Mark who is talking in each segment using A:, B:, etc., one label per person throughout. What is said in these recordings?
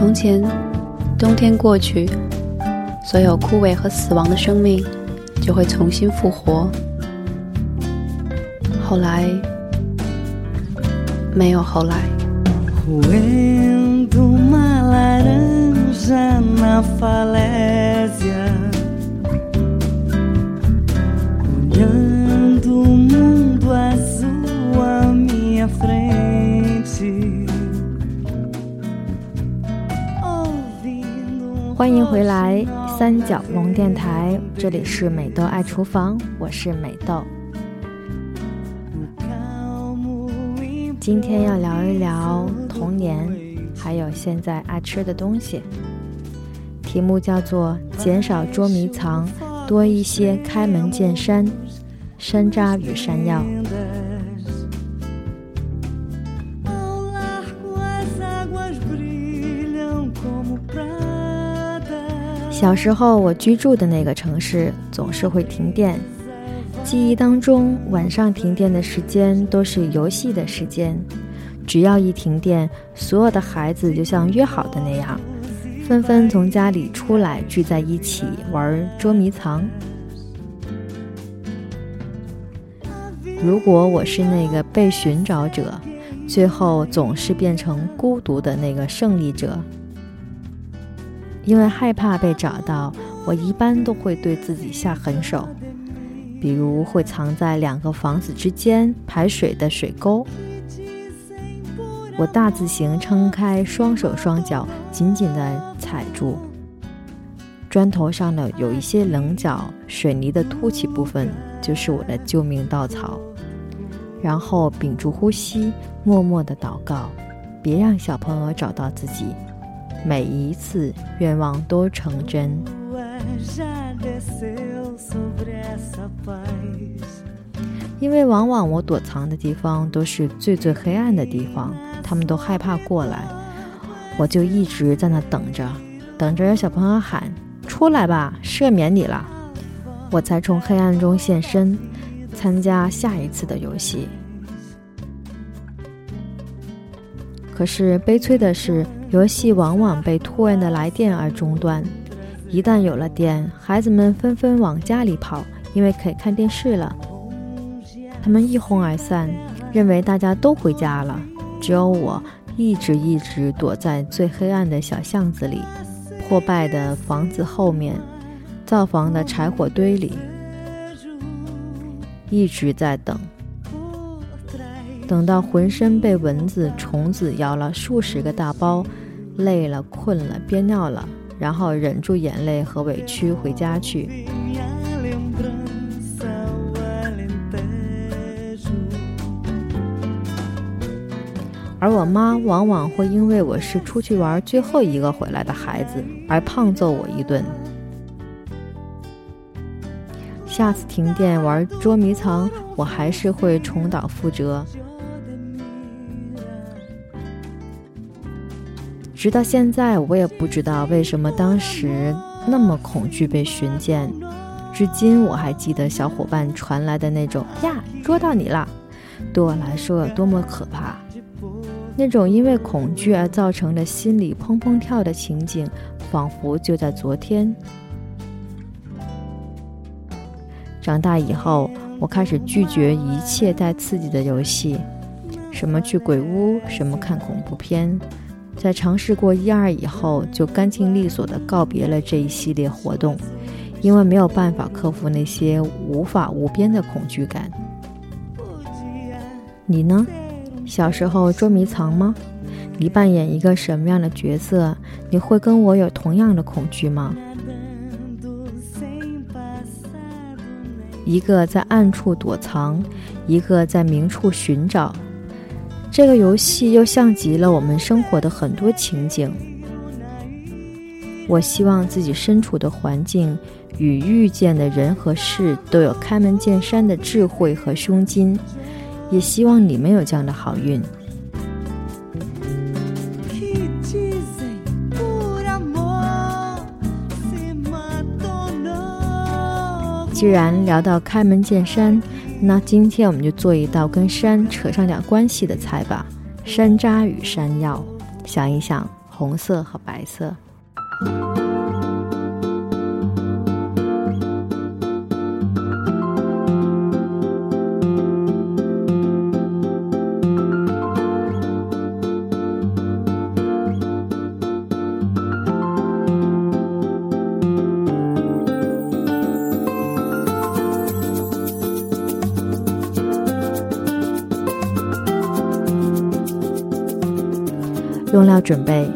A: 从前，冬天过去，所有枯萎和死亡的生命就会重新复活。后来，没有后来。
B: 三角龙电台，这里是美豆爱厨房，我是美豆。今天要聊一聊童年，还有现在爱吃的东西。题目叫做“减少捉迷藏，多一些开门见山”，山楂与山药。小时候，我居住的那个城市总是会停电。记忆当中，晚上停电的时间都是游戏的时间。只要一停电，所有的孩子就像约好的那样，纷纷从家里出来，聚在一起玩捉迷藏。如果我是那个被寻找者，最后总是变成孤独的那个胜利者。因为害怕被找到，我一般都会对自己下狠手，比如会藏在两个房子之间排水的水沟。我大字形撑开双手双脚，紧紧地踩住砖头上的有一些棱角，水泥的凸起部分就是我的救命稻草。然后屏住呼吸，默默地祷告，别让小朋友找到自己。每一次愿望都成真，因为往往我躲藏的地方都是最最黑暗的地方，他们都害怕过来，我就一直在那等着，等着有小朋友喊出来吧，赦免你了，我才从黑暗中现身，参加下一次的游戏。可是悲催的是。游戏往往被突然的来电而中断。一旦有了电，孩子们纷纷往家里跑，因为可以看电视了。他们一哄而散，认为大家都回家了，只有我一直一直躲在最黑暗的小巷子里，破败的房子后面，灶房的柴火堆里，一直在等。等到浑身被蚊子、虫子咬了数十个大包，累了、困了、憋尿了，然后忍住眼泪和委屈回家去。而我妈往往会因为我是出去玩最后一个回来的孩子而胖揍我一顿。下次停电玩捉迷藏，我还是会重蹈覆辙。直到现在，我也不知道为什么当时那么恐惧被寻见。至今我还记得小伙伴传来的那种“呀，捉到你了”，对我来说有多么可怕。那种因为恐惧而造成的心里砰砰跳的情景，仿佛就在昨天。长大以后，我开始拒绝一切带刺激的游戏，什么去鬼屋，什么看恐怖片。在尝试过一二以后，就干净利索地告别了这一系列活动，因为没有办法克服那些无法无边的恐惧感。你呢？小时候捉迷藏吗？你扮演一个什么样的角色？你会跟我有同样的恐惧吗？一个在暗处躲藏，一个在明处寻找。这个游戏又像极了我们生活的很多情景。我希望自己身处的环境与遇见的人和事都有开门见山的智慧和胸襟，也希望你们有这样的好运。既然聊到开门见山。那今天我们就做一道跟山扯上点关系的菜吧，山楂与山药。想一想，红色和白色。用料准备：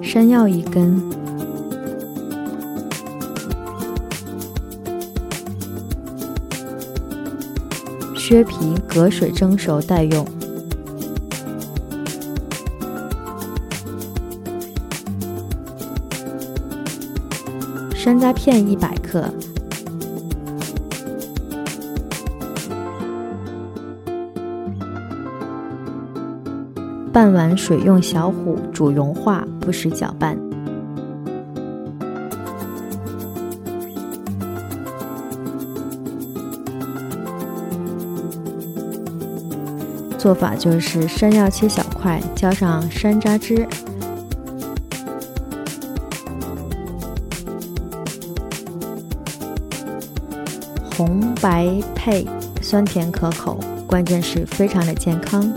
B: 山药一根，削皮隔水蒸熟待用；山楂片一百克。半碗水用小火煮融化，不时搅拌。做法就是山药切小块，浇上山楂汁，红白配，酸甜可口，关键是非常的健康。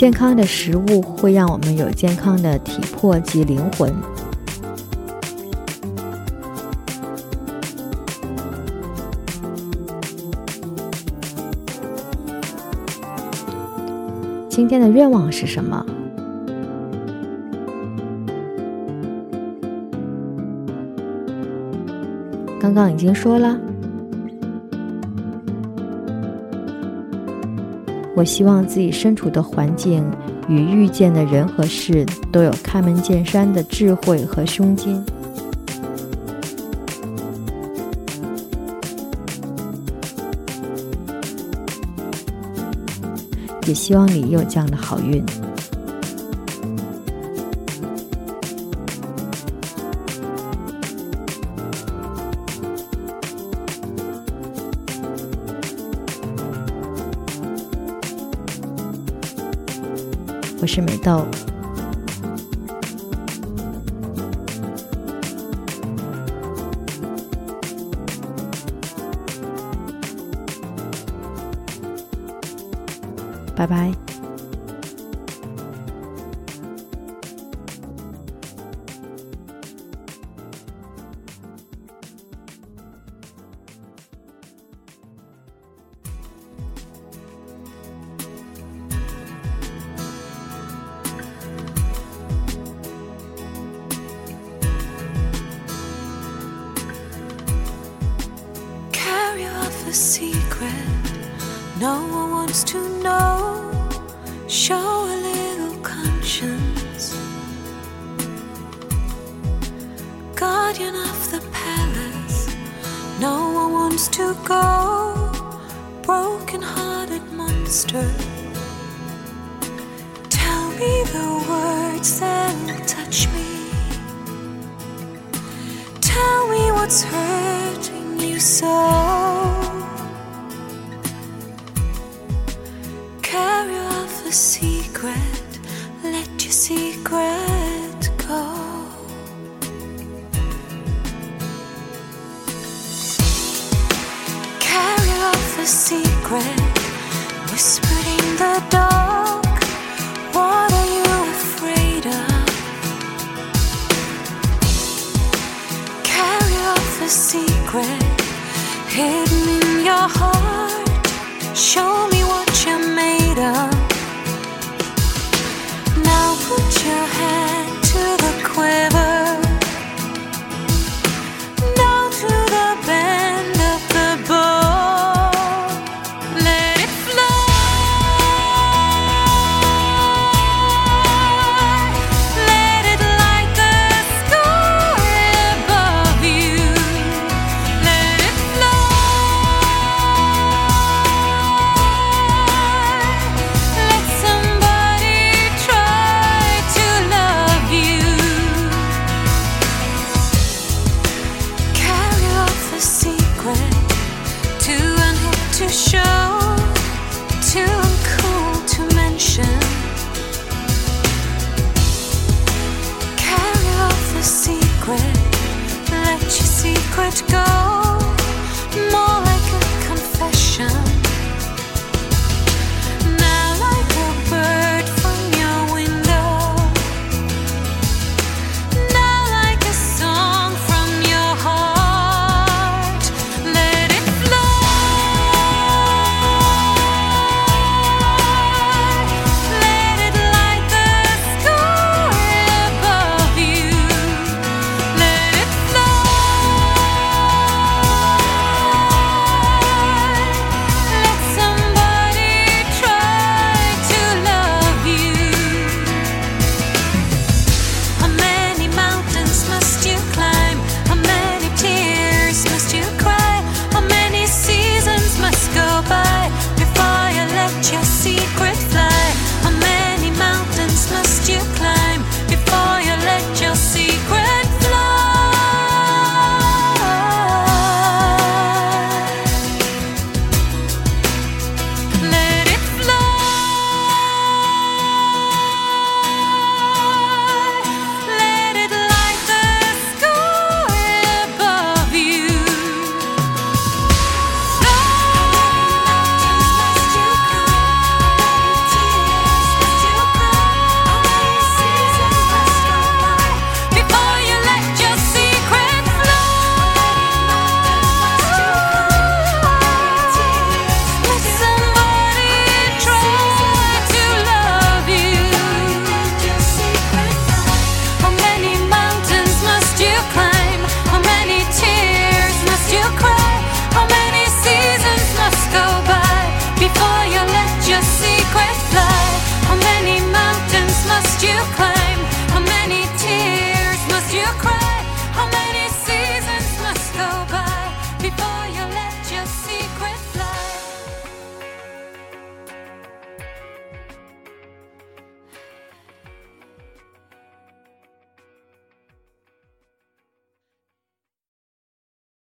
B: 健康的食物会让我们有健康的体魄及灵魂。今天的愿望是什么？刚刚已经说了。我希望自己身处的环境与遇见的人和事都有开门见山的智慧和胸襟，也希望你有这样的好运。是美豆，拜拜。
C: One to know. Show a little conscience. Guardian of the palace, no one wants to go. Broken hearted monster. Tell me the words that'll touch me. Tell me what's hurting you so. A secret, let your secret go. Carry off the secret, whispered in the dark. What are you afraid of? Carry off the secret, hidden in your heart. Show